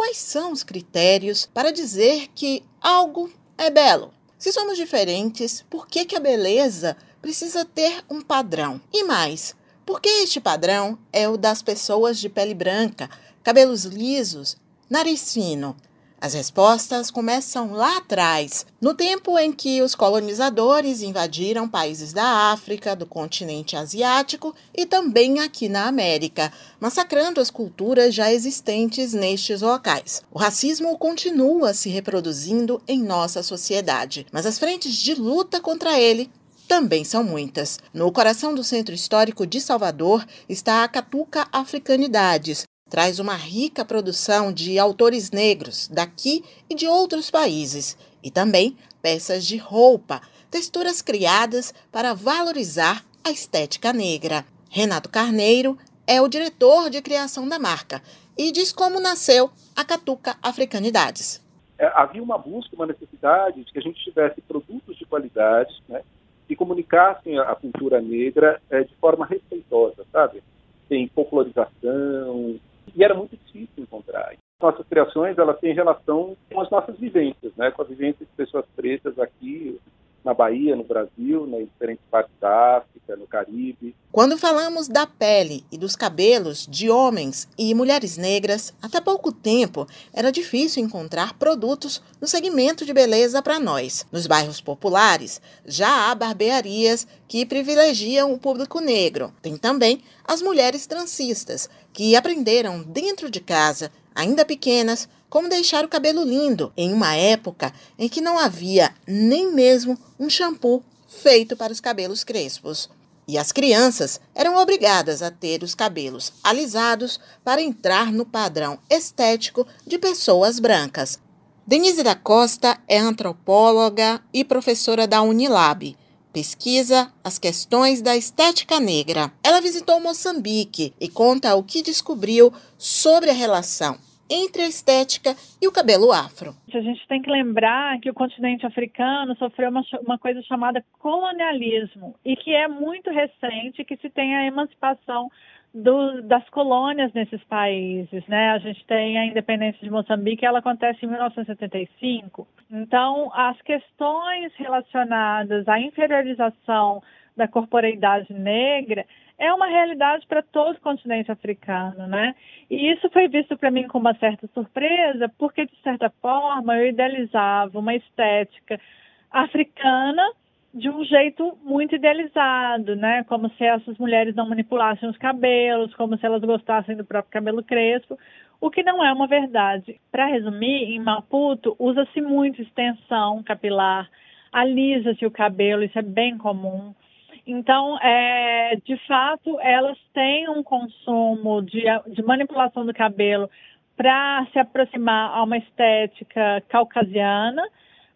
quais são os critérios para dizer que algo é belo? Se somos diferentes, por que, que a beleza precisa ter um padrão? E mais, por que este padrão é o das pessoas de pele branca, cabelos lisos, nariz fino? As respostas começam lá atrás, no tempo em que os colonizadores invadiram países da África, do continente asiático e também aqui na América, massacrando as culturas já existentes nestes locais. O racismo continua se reproduzindo em nossa sociedade, mas as frentes de luta contra ele também são muitas. No coração do Centro Histórico de Salvador está a Catuca Africanidades, traz uma rica produção de autores negros daqui e de outros países, e também peças de roupa, texturas criadas para valorizar a estética negra. Renato Carneiro é o diretor de criação da marca e diz como nasceu a Catuca Africanidades. É, havia uma busca, uma necessidade de que a gente tivesse produtos de qualidade né, que comunicassem a cultura negra é, de forma respeitosa, sabe? Sem popularização, e era muito difícil encontrar. Nossas criações, elas têm relação com as nossas vivências, né? com a vivência de pessoas pretas aqui na Bahia, no Brasil, né, em diferentes partes da África, no Caribe. Quando falamos da pele e dos cabelos de homens e mulheres negras, até pouco tempo era difícil encontrar produtos no segmento de beleza para nós. Nos bairros populares, já há barbearias que privilegiam o público negro. Tem também as mulheres transistas, que aprenderam dentro de casa, ainda pequenas, como deixar o cabelo lindo em uma época em que não havia nem mesmo um shampoo feito para os cabelos crespos. E as crianças eram obrigadas a ter os cabelos alisados para entrar no padrão estético de pessoas brancas. Denise da Costa é antropóloga e professora da Unilab. Pesquisa as questões da estética negra. Ela visitou Moçambique e conta o que descobriu sobre a relação entre a estética e o cabelo afro. A gente tem que lembrar que o continente africano sofreu uma, uma coisa chamada colonialismo e que é muito recente que se tem a emancipação do, das colônias nesses países, né? A gente tem a independência de Moçambique, ela acontece em 1975. Então, as questões relacionadas à inferiorização da corporeidade negra é uma realidade para todo o continente africano, né? E isso foi visto para mim com uma certa surpresa, porque de certa forma eu idealizava uma estética africana de um jeito muito idealizado, né? Como se essas mulheres não manipulassem os cabelos, como se elas gostassem do próprio cabelo crespo, o que não é uma verdade. Para resumir, em Maputo usa-se muito extensão capilar, alisa-se o cabelo, isso é bem comum. Então, é, de fato, elas têm um consumo de, de manipulação do cabelo para se aproximar a uma estética caucasiana,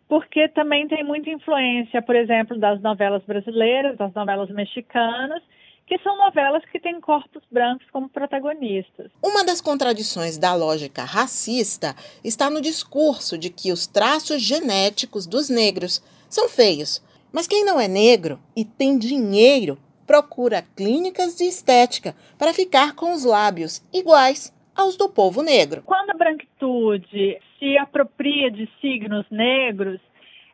porque também tem muita influência, por exemplo, das novelas brasileiras, das novelas mexicanas, que são novelas que têm corpos brancos como protagonistas. Uma das contradições da lógica racista está no discurso de que os traços genéticos dos negros são feios, mas quem não é negro e tem dinheiro procura clínicas de estética para ficar com os lábios iguais aos do povo negro. Quando a branquitude se apropria de signos negros,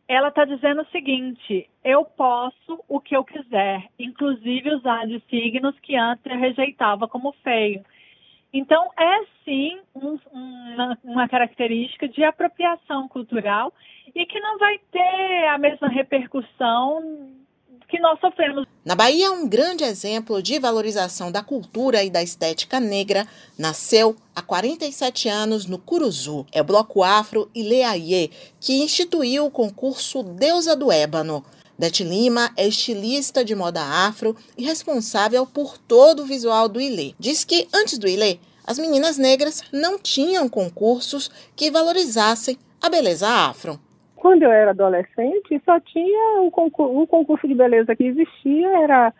ela está dizendo o seguinte: eu posso o que eu quiser, inclusive usar de signos que antes eu rejeitava como feio. Então, é sim um, uma, uma, característica de apropriação cultural e que não vai ter a mesma repercussão que nós sofremos. Na Bahia, um grande exemplo de valorização da cultura e da estética negra nasceu há 47 anos no Curuzu. É o Bloco Afro Ileaie, que instituiu o concurso Deusa do Ébano. Dete Lima é estilista de moda afro e responsável por todo o visual do Ilê. Diz que, antes do Ilê, as meninas negras não tinham concursos que valorizassem a beleza afro. Quando eu era adolescente, só tinha um concurso, um concurso de beleza que existia, era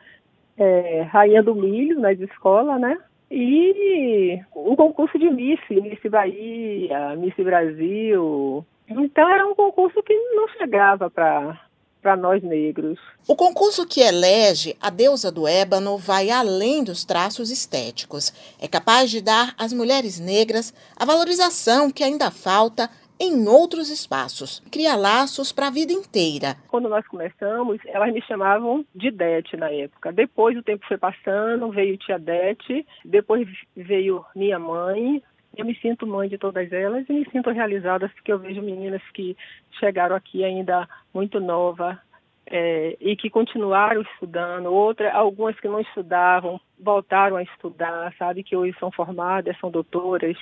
é, Rainha do Milho, nas escolas, né? E o concurso de Miss, Miss Bahia, Miss Brasil. Então era um concurso que não chegava para para nós negros. O concurso que elege a deusa do ébano vai além dos traços estéticos. É capaz de dar às mulheres negras a valorização que ainda falta em outros espaços. Cria laços para a vida inteira. Quando nós começamos, elas me chamavam de Dete na época. Depois o tempo foi passando, veio tia Dete, depois veio minha mãe, eu me sinto mãe de todas elas e me sinto realizada porque eu vejo meninas que chegaram aqui ainda muito nova é, e que continuaram estudando, outra, algumas que não estudavam voltaram a estudar, sabe que hoje são formadas, são doutoras,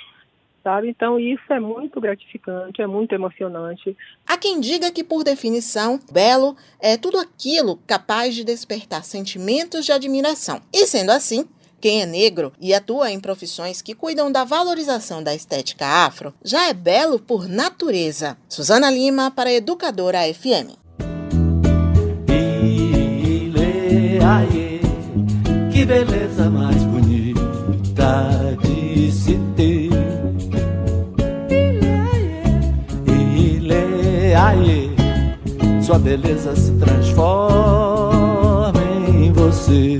sabe? Então isso é muito gratificante, é muito emocionante. Há quem diga que por definição, belo é tudo aquilo capaz de despertar sentimentos de admiração. E sendo assim, quem é negro e atua em profissões que cuidam da valorização da estética afro já é belo por natureza. Suzana Lima para Educadora FM. que beleza mais bonita Aí sua beleza se transforma em você.